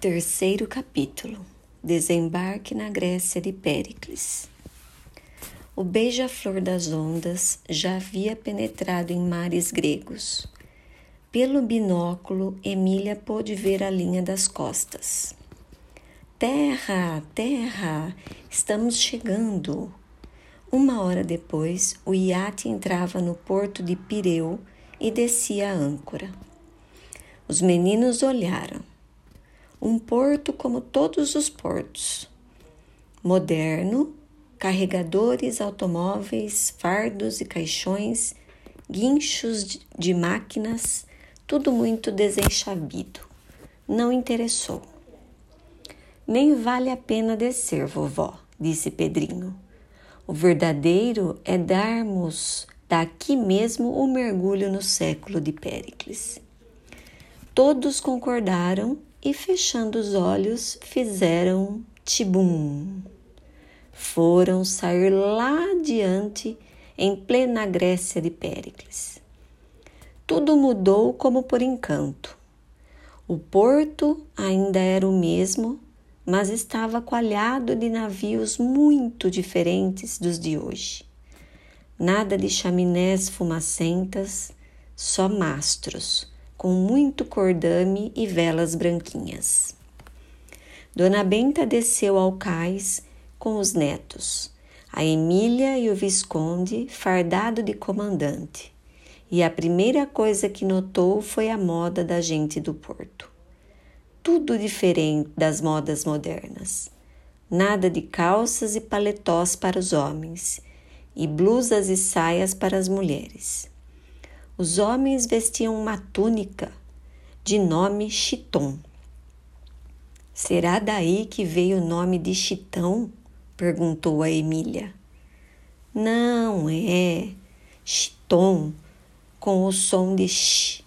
Terceiro capítulo Desembarque na Grécia de Péricles. O beija-flor das ondas já havia penetrado em mares gregos. Pelo binóculo, Emília pôde ver a linha das costas. Terra, terra, estamos chegando. Uma hora depois, o iate entrava no porto de Pireu e descia a âncora. Os meninos olharam. Um porto como todos os portos. Moderno, carregadores, automóveis, fardos e caixões, guinchos de máquinas, tudo muito desenchabido. Não interessou. Nem vale a pena descer, vovó, disse Pedrinho. O verdadeiro é darmos daqui mesmo o um mergulho no século de Péricles. Todos concordaram e, fechando os olhos, fizeram tibum. Foram sair lá adiante, em plena Grécia de Péricles. Tudo mudou como por encanto. O porto ainda era o mesmo, mas estava coalhado de navios muito diferentes dos de hoje. Nada de chaminés fumacentas, só mastros, com muito cordame e velas branquinhas. Dona Benta desceu ao cais com os netos, a Emília e o Visconde fardado de comandante, e a primeira coisa que notou foi a moda da gente do porto tudo diferente das modas modernas. Nada de calças e paletós para os homens e blusas e saias para as mulheres. Os homens vestiam uma túnica de nome chiton. Será daí que veio o nome de chitão? perguntou a Emília. Não é chiton com o som de x,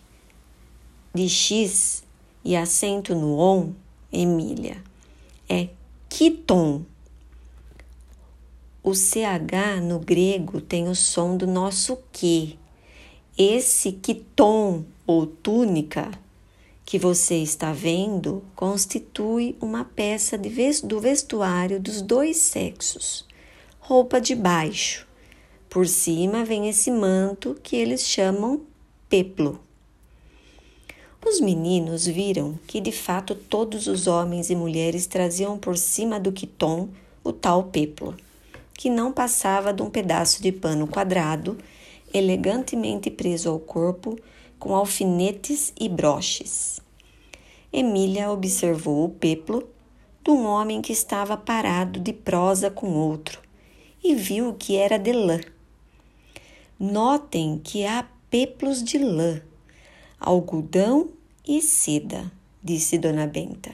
de x e acento no on, Emília, é kiton. O CH no grego tem o som do nosso que. Esse kiton ou túnica que você está vendo constitui uma peça do vestuário dos dois sexos, roupa de baixo. Por cima vem esse manto que eles chamam peplo. Os meninos viram que de fato todos os homens e mulheres traziam por cima do quiton o tal peplo, que não passava de um pedaço de pano quadrado, elegantemente preso ao corpo, com alfinetes e broches. Emília observou o peplo de um homem que estava parado de prosa com outro e viu que era de lã. Notem que há peplos de lã algodão e seda, disse Dona Benta,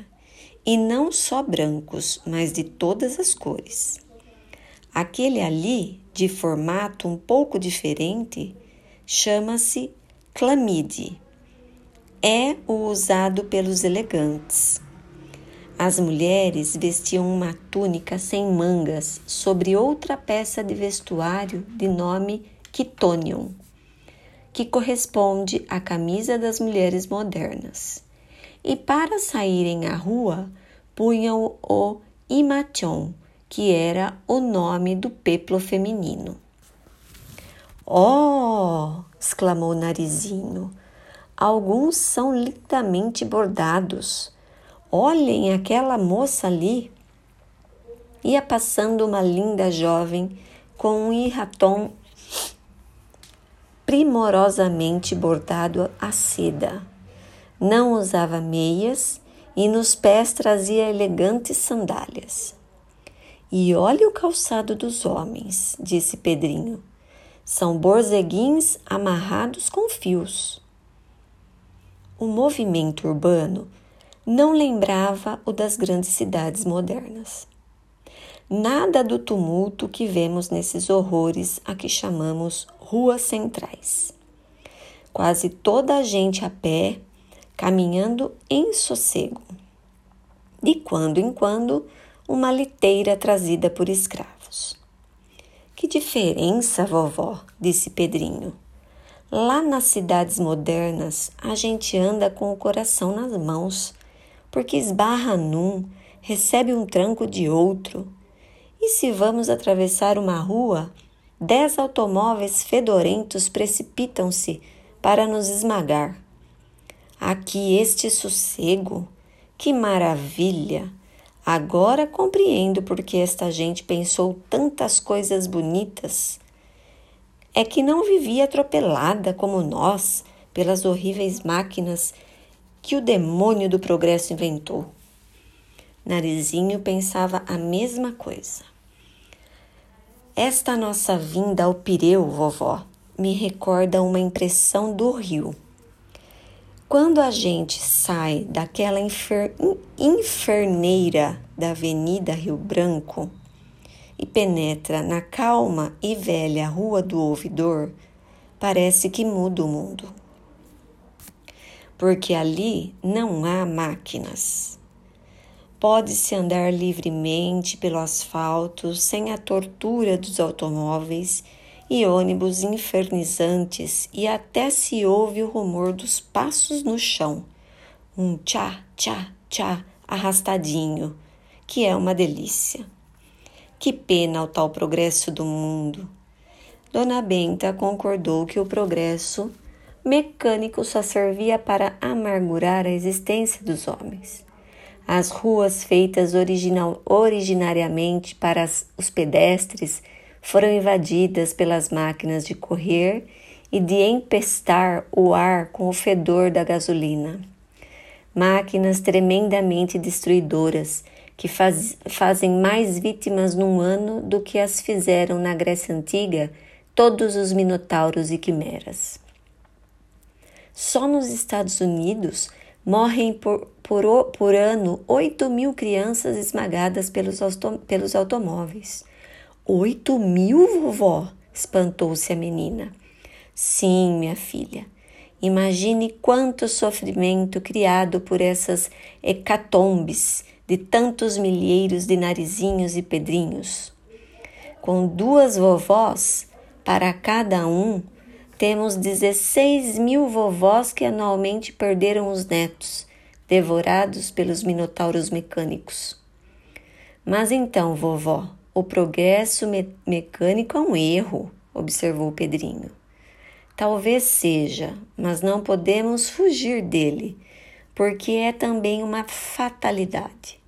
e não só brancos, mas de todas as cores. Aquele ali, de formato um pouco diferente, chama-se clamide. É o usado pelos elegantes. As mulheres vestiam uma túnica sem mangas sobre outra peça de vestuário de nome quitonion que corresponde à camisa das mulheres modernas. E para saírem à rua, punham o imation, que era o nome do peplo feminino. Oh! exclamou Narizinho. Alguns são lindamente bordados. Olhem aquela moça ali. Ia passando uma linda jovem com um irratom primorosamente bordado a seda. Não usava meias e nos pés trazia elegantes sandálias. E olhe o calçado dos homens, disse Pedrinho. São borzeguins amarrados com fios. O movimento urbano não lembrava o das grandes cidades modernas. Nada do tumulto que vemos nesses horrores a que chamamos ruas centrais. Quase toda a gente a pé, caminhando em sossego. De quando em quando, uma liteira trazida por escravos. Que diferença, vovó, disse Pedrinho. Lá nas cidades modernas, a gente anda com o coração nas mãos. porque esbarra num, recebe um tranco de outro. E se vamos atravessar uma rua, dez automóveis fedorentos precipitam-se para nos esmagar. Aqui este sossego, que maravilha! Agora compreendo por que esta gente pensou tantas coisas bonitas. É que não vivia atropelada como nós pelas horríveis máquinas que o demônio do progresso inventou. Narizinho pensava a mesma coisa. Esta nossa vinda ao Pireu, vovó, me recorda uma impressão do rio. Quando a gente sai daquela infer... inferneira da Avenida Rio Branco e penetra na calma e velha Rua do Ouvidor, parece que muda o mundo. Porque ali não há máquinas. Pode-se andar livremente pelo asfalto sem a tortura dos automóveis e ônibus infernizantes e até se ouve o rumor dos passos no chão. Um tchá, tchá, tchá arrastadinho, que é uma delícia. Que pena o tal progresso do mundo. Dona Benta concordou que o progresso mecânico só servia para amargurar a existência dos homens. As ruas feitas original, originariamente para as, os pedestres foram invadidas pelas máquinas de correr e de empestar o ar com o fedor da gasolina. Máquinas tremendamente destruidoras que faz, fazem mais vítimas num ano do que as fizeram na Grécia Antiga todos os minotauros e quimeras. Só nos Estados Unidos morrem por, por, por ano 8 mil crianças esmagadas pelos, pelos automóveis. Oito mil, vovó? espantou-se a menina. Sim, minha filha. Imagine quanto sofrimento criado por essas hecatombes de tantos milheiros de narizinhos e pedrinhos. Com duas vovós para cada um, temos 16 mil vovós que anualmente perderam os netos, devorados pelos minotauros mecânicos. Mas então, vovó, o progresso me mecânico é um erro, observou Pedrinho. Talvez seja, mas não podemos fugir dele, porque é também uma fatalidade.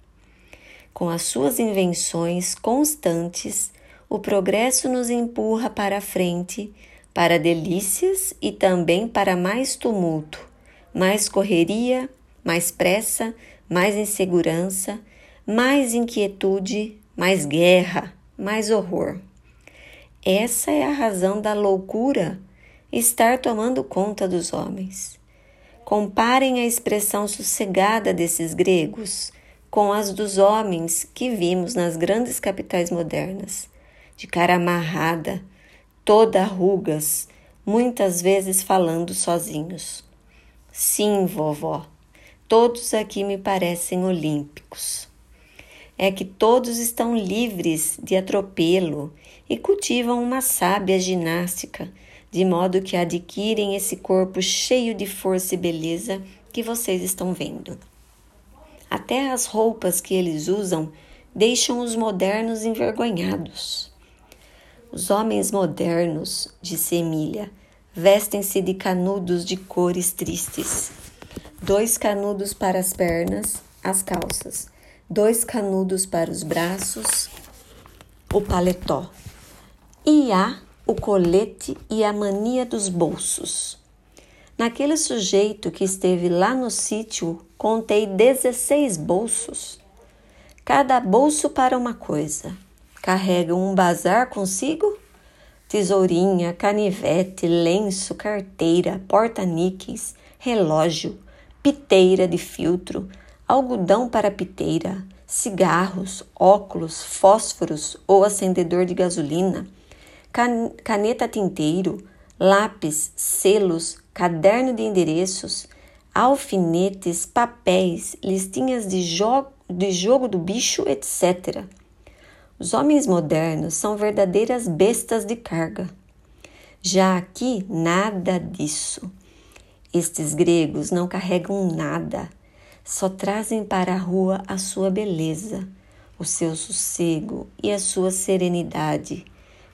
Com as suas invenções constantes, o progresso nos empurra para a frente, para delícias e também para mais tumulto, mais correria, mais pressa, mais insegurança, mais inquietude, mais guerra, mais horror. Essa é a razão da loucura estar tomando conta dos homens. Comparem a expressão sossegada desses gregos com as dos homens que vimos nas grandes capitais modernas, de cara amarrada, toda rugas, muitas vezes falando sozinhos. Sim, vovó, todos aqui me parecem olímpicos é que todos estão livres de atropelo e cultivam uma sábia ginástica, de modo que adquirem esse corpo cheio de força e beleza que vocês estão vendo. Até as roupas que eles usam deixam os modernos envergonhados. Os homens modernos, disse Emília, vestem-se de canudos de cores tristes. Dois canudos para as pernas, as calças dois canudos para os braços, o paletó. E há o colete e a mania dos bolsos. Naquele sujeito que esteve lá no sítio, contei 16 bolsos. Cada bolso para uma coisa. Carregam um bazar consigo? Tesourinha, canivete, lenço, carteira, porta-níqueis, relógio, piteira de filtro, algodão para piteira, cigarros, óculos, fósforos ou acendedor de gasolina, can caneta tinteiro, lápis, selos, caderno de endereços, alfinetes, papéis, listinhas de, jo de jogo do bicho, etc. Os homens modernos são verdadeiras bestas de carga. Já aqui, nada disso. Estes gregos não carregam nada só trazem para a rua a sua beleza, o seu sossego e a sua serenidade,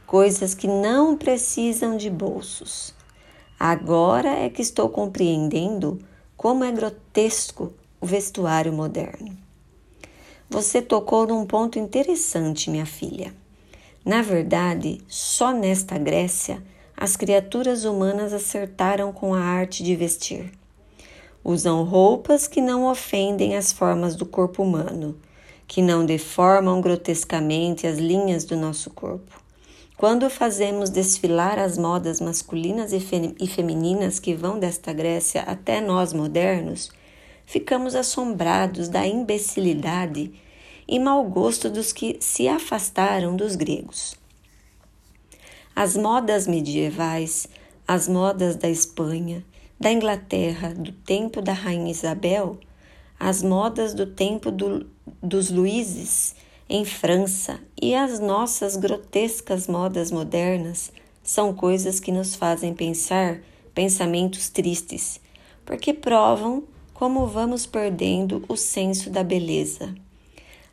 coisas que não precisam de bolsos. Agora é que estou compreendendo como é grotesco o vestuário moderno. Você tocou num ponto interessante, minha filha. Na verdade, só nesta Grécia as criaturas humanas acertaram com a arte de vestir. Usam roupas que não ofendem as formas do corpo humano, que não deformam grotescamente as linhas do nosso corpo. Quando fazemos desfilar as modas masculinas e, e femininas que vão desta Grécia até nós modernos, ficamos assombrados da imbecilidade e mau gosto dos que se afastaram dos gregos. As modas medievais, as modas da Espanha, da Inglaterra, do tempo da Rainha Isabel, as modas do tempo do, dos Luíses em França e as nossas grotescas modas modernas são coisas que nos fazem pensar pensamentos tristes, porque provam como vamos perdendo o senso da beleza.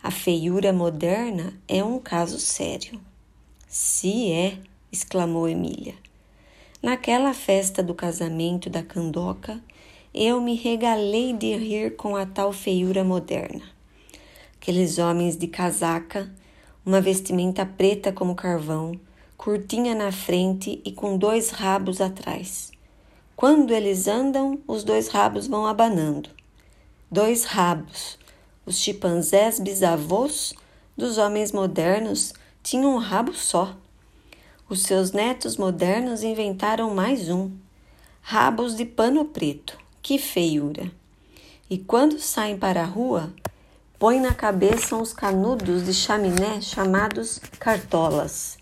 A feiura moderna é um caso sério. Se é, exclamou Emília. Naquela festa do casamento da Candoca, eu me regalei de rir com a tal feiura moderna. Aqueles homens de casaca, uma vestimenta preta como carvão, curtinha na frente e com dois rabos atrás. Quando eles andam, os dois rabos vão abanando. Dois rabos. Os chimpanzés bisavôs dos homens modernos tinham um rabo só. Os seus netos modernos inventaram mais um. Rabos de pano preto. Que feiura! E quando saem para a rua, põem na cabeça uns canudos de chaminé chamados cartolas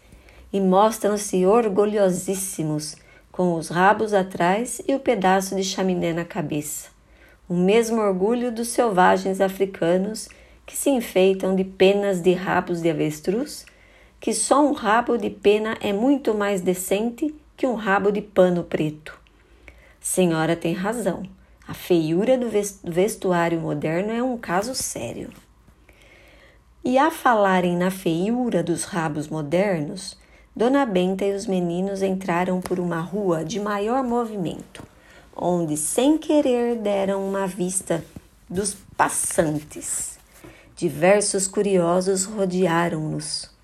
e mostram-se orgulhosíssimos com os rabos atrás e o pedaço de chaminé na cabeça. O mesmo orgulho dos selvagens africanos que se enfeitam de penas de rabos de avestruz, que só um rabo de pena é muito mais decente que um rabo de pano preto. Senhora tem razão. A feiura do vestuário moderno é um caso sério. E a falarem na feiura dos rabos modernos, Dona Benta e os meninos entraram por uma rua de maior movimento, onde sem querer deram uma vista dos passantes. Diversos curiosos rodearam-nos.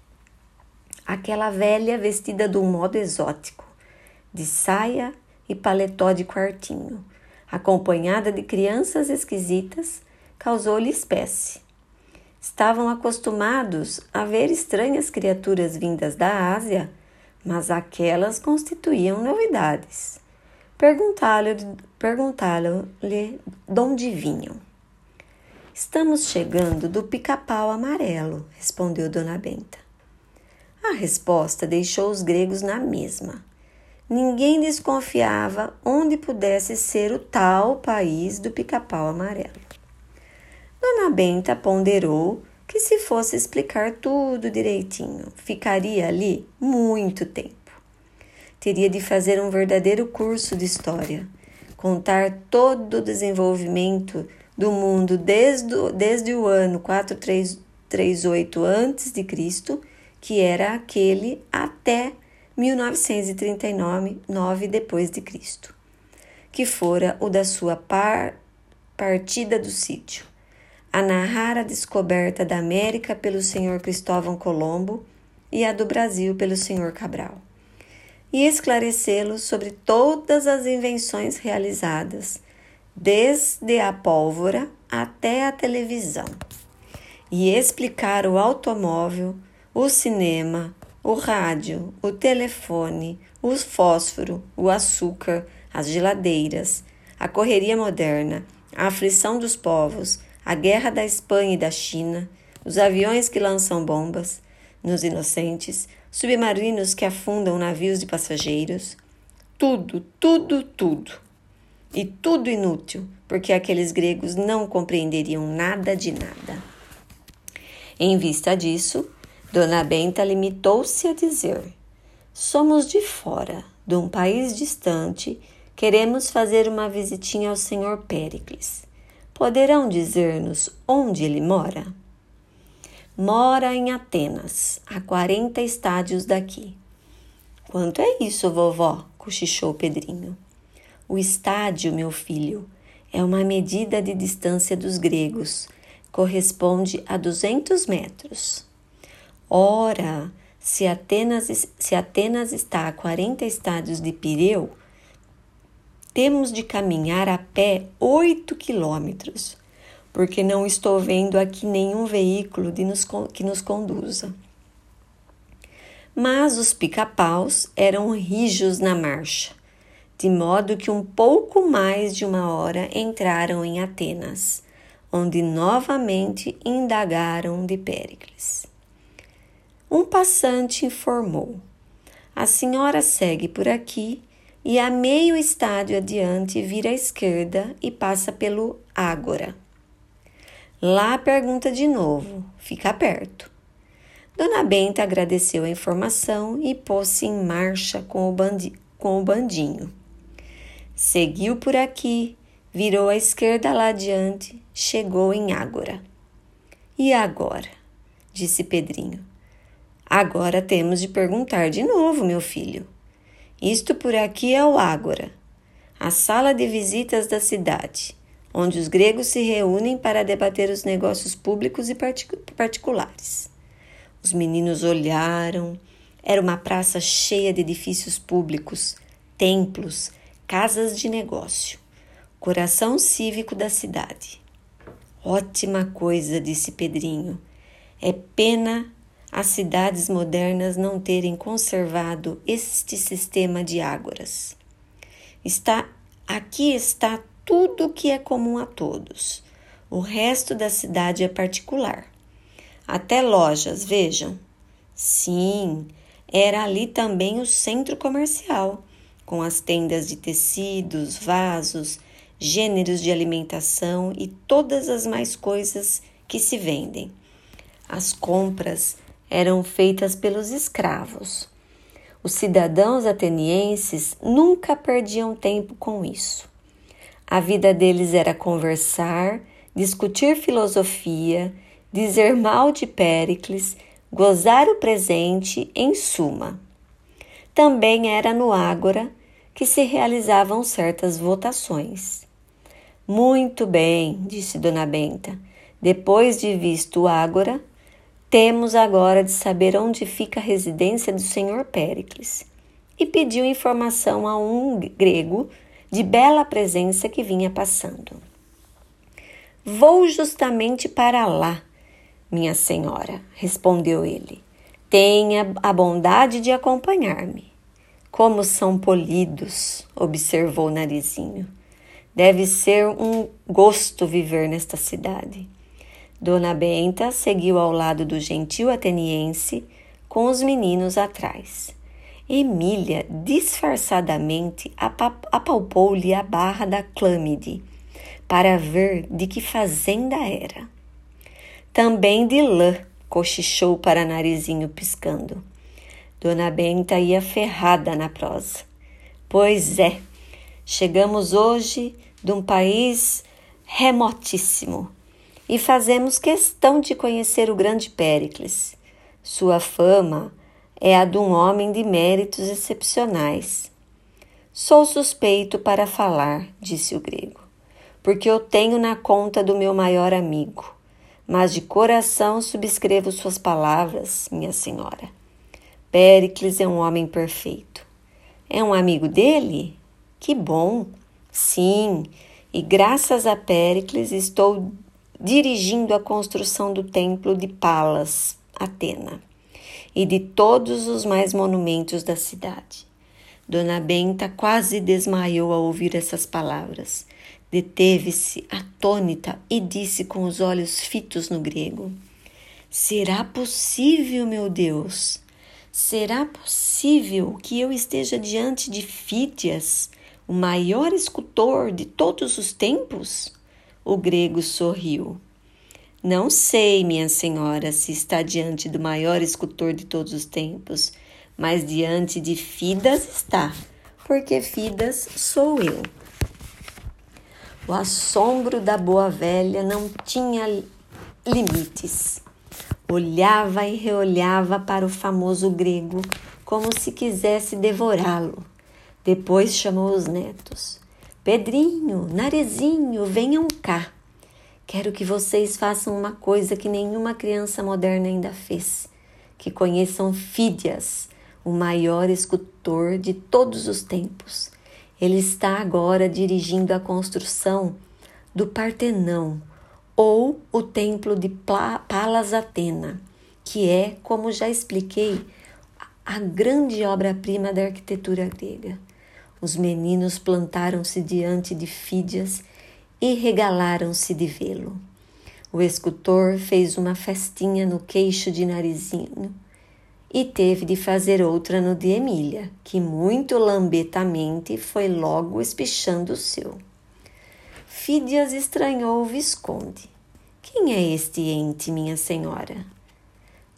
Aquela velha vestida de um modo exótico, de saia e paletó de quartinho, acompanhada de crianças esquisitas, causou-lhe espécie estavam acostumados a ver estranhas criaturas vindas da Ásia, mas aquelas constituíam novidades. Perguntaram-lhe perguntaram de onde vinham. Estamos chegando do pica-pau amarelo, respondeu Dona Benta. A resposta deixou os gregos na mesma. Ninguém desconfiava onde pudesse ser o tal país do pica-pau amarelo. Dona Benta ponderou que se fosse explicar tudo direitinho, ficaria ali muito tempo. Teria de fazer um verdadeiro curso de história, contar todo o desenvolvimento do mundo desde, desde o ano 438 a.C., que era aquele até 1939 depois de Cristo, que fora o da sua par, partida do sítio a narrar a descoberta da América pelo senhor Cristóvão Colombo e a do Brasil pelo senhor Cabral, e esclarecê-lo sobre todas as invenções realizadas, desde a pólvora até a televisão, e explicar o automóvel, o cinema, o rádio, o telefone, o fósforo, o açúcar, as geladeiras, a correria moderna, a aflição dos povos, a guerra da Espanha e da China, os aviões que lançam bombas nos inocentes, submarinos que afundam navios de passageiros. Tudo, tudo, tudo. E tudo inútil, porque aqueles gregos não compreenderiam nada de nada. Em vista disso, Dona Benta limitou-se a dizer: Somos de fora, de um país distante, queremos fazer uma visitinha ao senhor Péricles. Poderão dizer-nos onde ele mora? Mora em Atenas, a 40 estádios daqui. Quanto é isso, vovó? cochichou Pedrinho. O estádio, meu filho, é uma medida de distância dos gregos. Corresponde a 200 metros. Ora, se Atenas, se Atenas está a 40 estádios de Pireu, temos de caminhar a pé oito quilômetros, porque não estou vendo aqui nenhum veículo nos, que nos conduza. Mas os pica-paus eram rijos na marcha, de modo que um pouco mais de uma hora entraram em Atenas, onde novamente indagaram de Péricles. Um passante informou: A senhora segue por aqui e a meio estádio adiante vira à esquerda e passa pelo Ágora. Lá pergunta de novo, fica perto. Dona Benta agradeceu a informação e pôs-se em marcha com o, bandi com o bandinho. Seguiu por aqui, virou à esquerda lá adiante, chegou em Ágora. E agora? disse Pedrinho. Agora temos de perguntar de novo, meu filho. Isto por aqui é o Ágora, a sala de visitas da cidade, onde os gregos se reúnem para debater os negócios públicos e particulares. Os meninos olharam. Era uma praça cheia de edifícios públicos, templos, casas de negócio, coração cívico da cidade. Ótima coisa, disse Pedrinho. É pena as cidades modernas não terem conservado este sistema de ágoras. Está aqui está tudo o que é comum a todos. O resto da cidade é particular. Até lojas, vejam. Sim, era ali também o centro comercial, com as tendas de tecidos, vasos, gêneros de alimentação e todas as mais coisas que se vendem. As compras eram feitas pelos escravos. Os cidadãos atenienses nunca perdiam tempo com isso. A vida deles era conversar, discutir filosofia, dizer mal de Péricles, gozar o presente, em suma. Também era no Ágora que se realizavam certas votações. Muito bem, disse Dona Benta. Depois de visto o Ágora, temos agora de saber onde fica a residência do senhor Péricles. E pediu informação a um grego de bela presença que vinha passando. Vou justamente para lá, minha senhora, respondeu ele. Tenha a bondade de acompanhar-me. Como são polidos, observou Narizinho. Deve ser um gosto viver nesta cidade. Dona Benta seguiu ao lado do gentil ateniense, com os meninos atrás. Emília disfarçadamente apalpou-lhe a barra da clâmide para ver de que fazenda era. Também de lã, cochichou para narizinho piscando. Dona Benta ia ferrada na prosa. Pois é, chegamos hoje de um país remotíssimo e fazemos questão de conhecer o grande Péricles. Sua fama é a de um homem de méritos excepcionais. Sou suspeito para falar, disse o grego, porque eu tenho na conta do meu maior amigo, mas de coração subscrevo suas palavras, minha senhora. Péricles é um homem perfeito. É um amigo dele? Que bom! Sim, e graças a Péricles estou dirigindo a construção do templo de Palas, Atena, e de todos os mais monumentos da cidade. Dona Benta quase desmaiou ao ouvir essas palavras. Deteve-se atônita e disse com os olhos fitos no grego: Será possível, meu Deus? Será possível que eu esteja diante de Fídias, o maior escultor de todos os tempos? O grego sorriu. Não sei, minha senhora, se está diante do maior escultor de todos os tempos, mas diante de Fidas está, porque Fidas sou eu. O assombro da boa velha não tinha limites. Olhava e reolhava para o famoso grego como se quisesse devorá-lo. Depois chamou os netos. Pedrinho, Narizinho, venham cá. Quero que vocês façam uma coisa que nenhuma criança moderna ainda fez: que conheçam Fídias, o maior escultor de todos os tempos. Ele está agora dirigindo a construção do Partenão, ou o Templo de Palas Atena, que é, como já expliquei, a grande obra-prima da arquitetura grega. Os meninos plantaram-se diante de Fídias e regalaram-se de vê-lo. O escultor fez uma festinha no queixo de Narizinho e teve de fazer outra no de Emília, que muito lambetamente foi logo espichando o seu. Fídias estranhou o Visconde. Quem é este ente, minha senhora?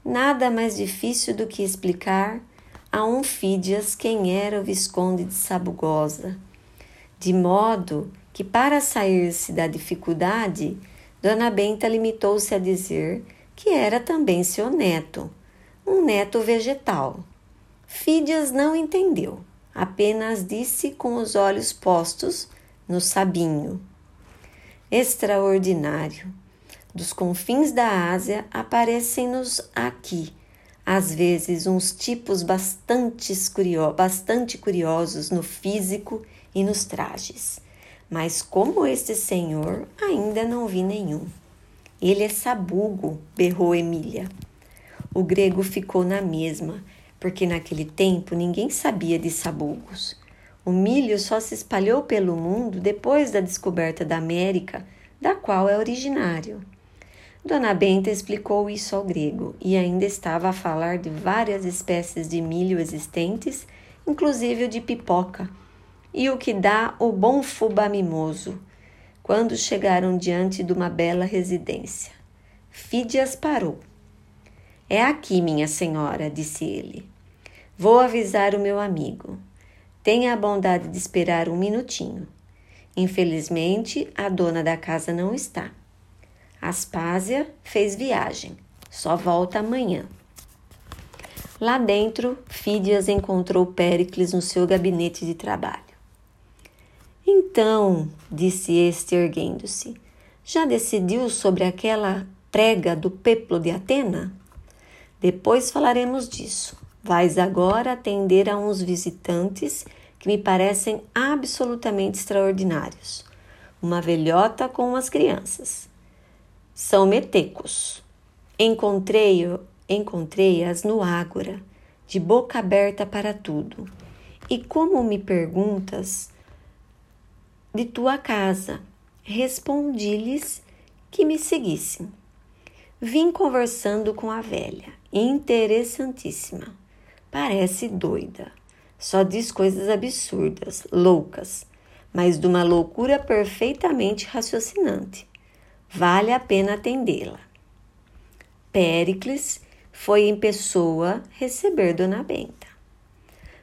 Nada mais difícil do que explicar a um Fídias quem era o Visconde de Sabugosa, de modo que, para sair-se da dificuldade, Dona Benta limitou-se a dizer que era também seu neto, um neto vegetal. Fídias não entendeu, apenas disse com os olhos postos no sabinho. Extraordinário. Dos confins da Ásia aparecem-nos aqui, às vezes, uns tipos bastante, curio bastante curiosos no físico e nos trajes. Mas como este senhor, ainda não vi nenhum. Ele é sabugo, berrou Emília. O grego ficou na mesma, porque naquele tempo ninguém sabia de sabugos. O milho só se espalhou pelo mundo depois da descoberta da América, da qual é originário. Dona Benta explicou isso ao grego e ainda estava a falar de várias espécies de milho existentes, inclusive o de pipoca, e o que dá o bom fubá mimoso, quando chegaram diante de uma bela residência. Fídias parou. É aqui, minha senhora, disse ele. Vou avisar o meu amigo. Tenha a bondade de esperar um minutinho. Infelizmente, a dona da casa não está. Aspásia fez viagem, só volta amanhã. Lá dentro, Fídias encontrou Péricles no seu gabinete de trabalho. Então, disse este erguendo-se, já decidiu sobre aquela prega do peplo de Atena? Depois falaremos disso. Vais agora atender a uns visitantes que me parecem absolutamente extraordinários. Uma velhota com umas crianças. São metecos. Encontrei-as encontrei no Ágora, de boca aberta para tudo. E como me perguntas de tua casa, respondi-lhes que me seguissem. Vim conversando com a velha, interessantíssima. Parece doida. Só diz coisas absurdas, loucas, mas de uma loucura perfeitamente raciocinante. Vale a pena atendê-la. Péricles foi em pessoa receber Dona Benta.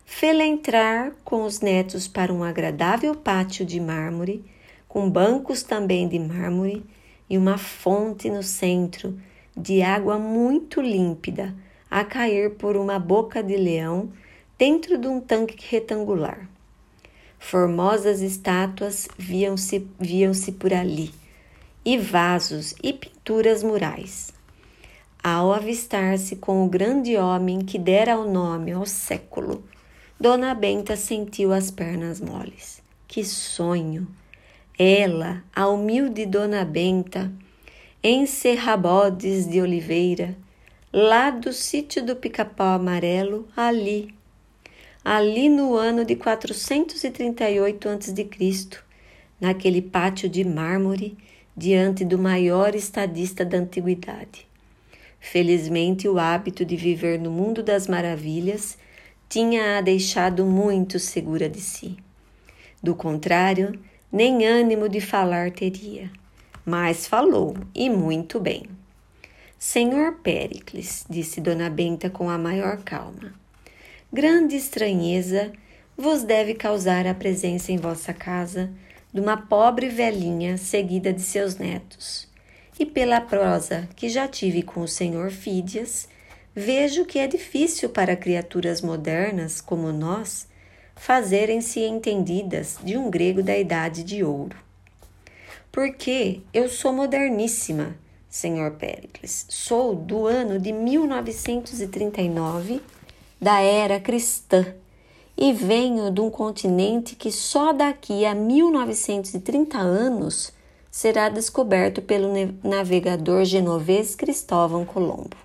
Fê-la entrar com os netos para um agradável pátio de mármore, com bancos também de mármore e uma fonte no centro de água muito límpida a cair por uma boca de leão dentro de um tanque retangular. Formosas estátuas viam-se viam -se por ali, e vasos e pinturas murais. Ao avistar-se com o grande homem que dera o nome ao século, Dona Benta sentiu as pernas moles. Que sonho! Ela, a humilde Dona Benta, em Serrabodes de Oliveira, lá do sítio do Pica-Pau Amarelo, ali, ali no ano de 438 a.C., naquele pátio de mármore, diante do maior estadista da antiguidade. Felizmente, o hábito de viver no mundo das maravilhas tinha-a deixado muito segura de si. Do contrário, nem ânimo de falar teria. Mas falou, e muito bem. Senhor Péricles, disse Dona Benta com a maior calma, grande estranheza vos deve causar a presença em vossa casa de uma pobre velhinha seguida de seus netos, e pela prosa que já tive com o senhor Fídias, vejo que é difícil para criaturas modernas como nós fazerem-se entendidas de um grego da idade de ouro. Porque eu sou moderníssima, senhor Péricles. Sou do ano de 1939, da era cristã, e venho de um continente que só daqui a 1930 anos será descoberto pelo navegador genovês Cristóvão Colombo.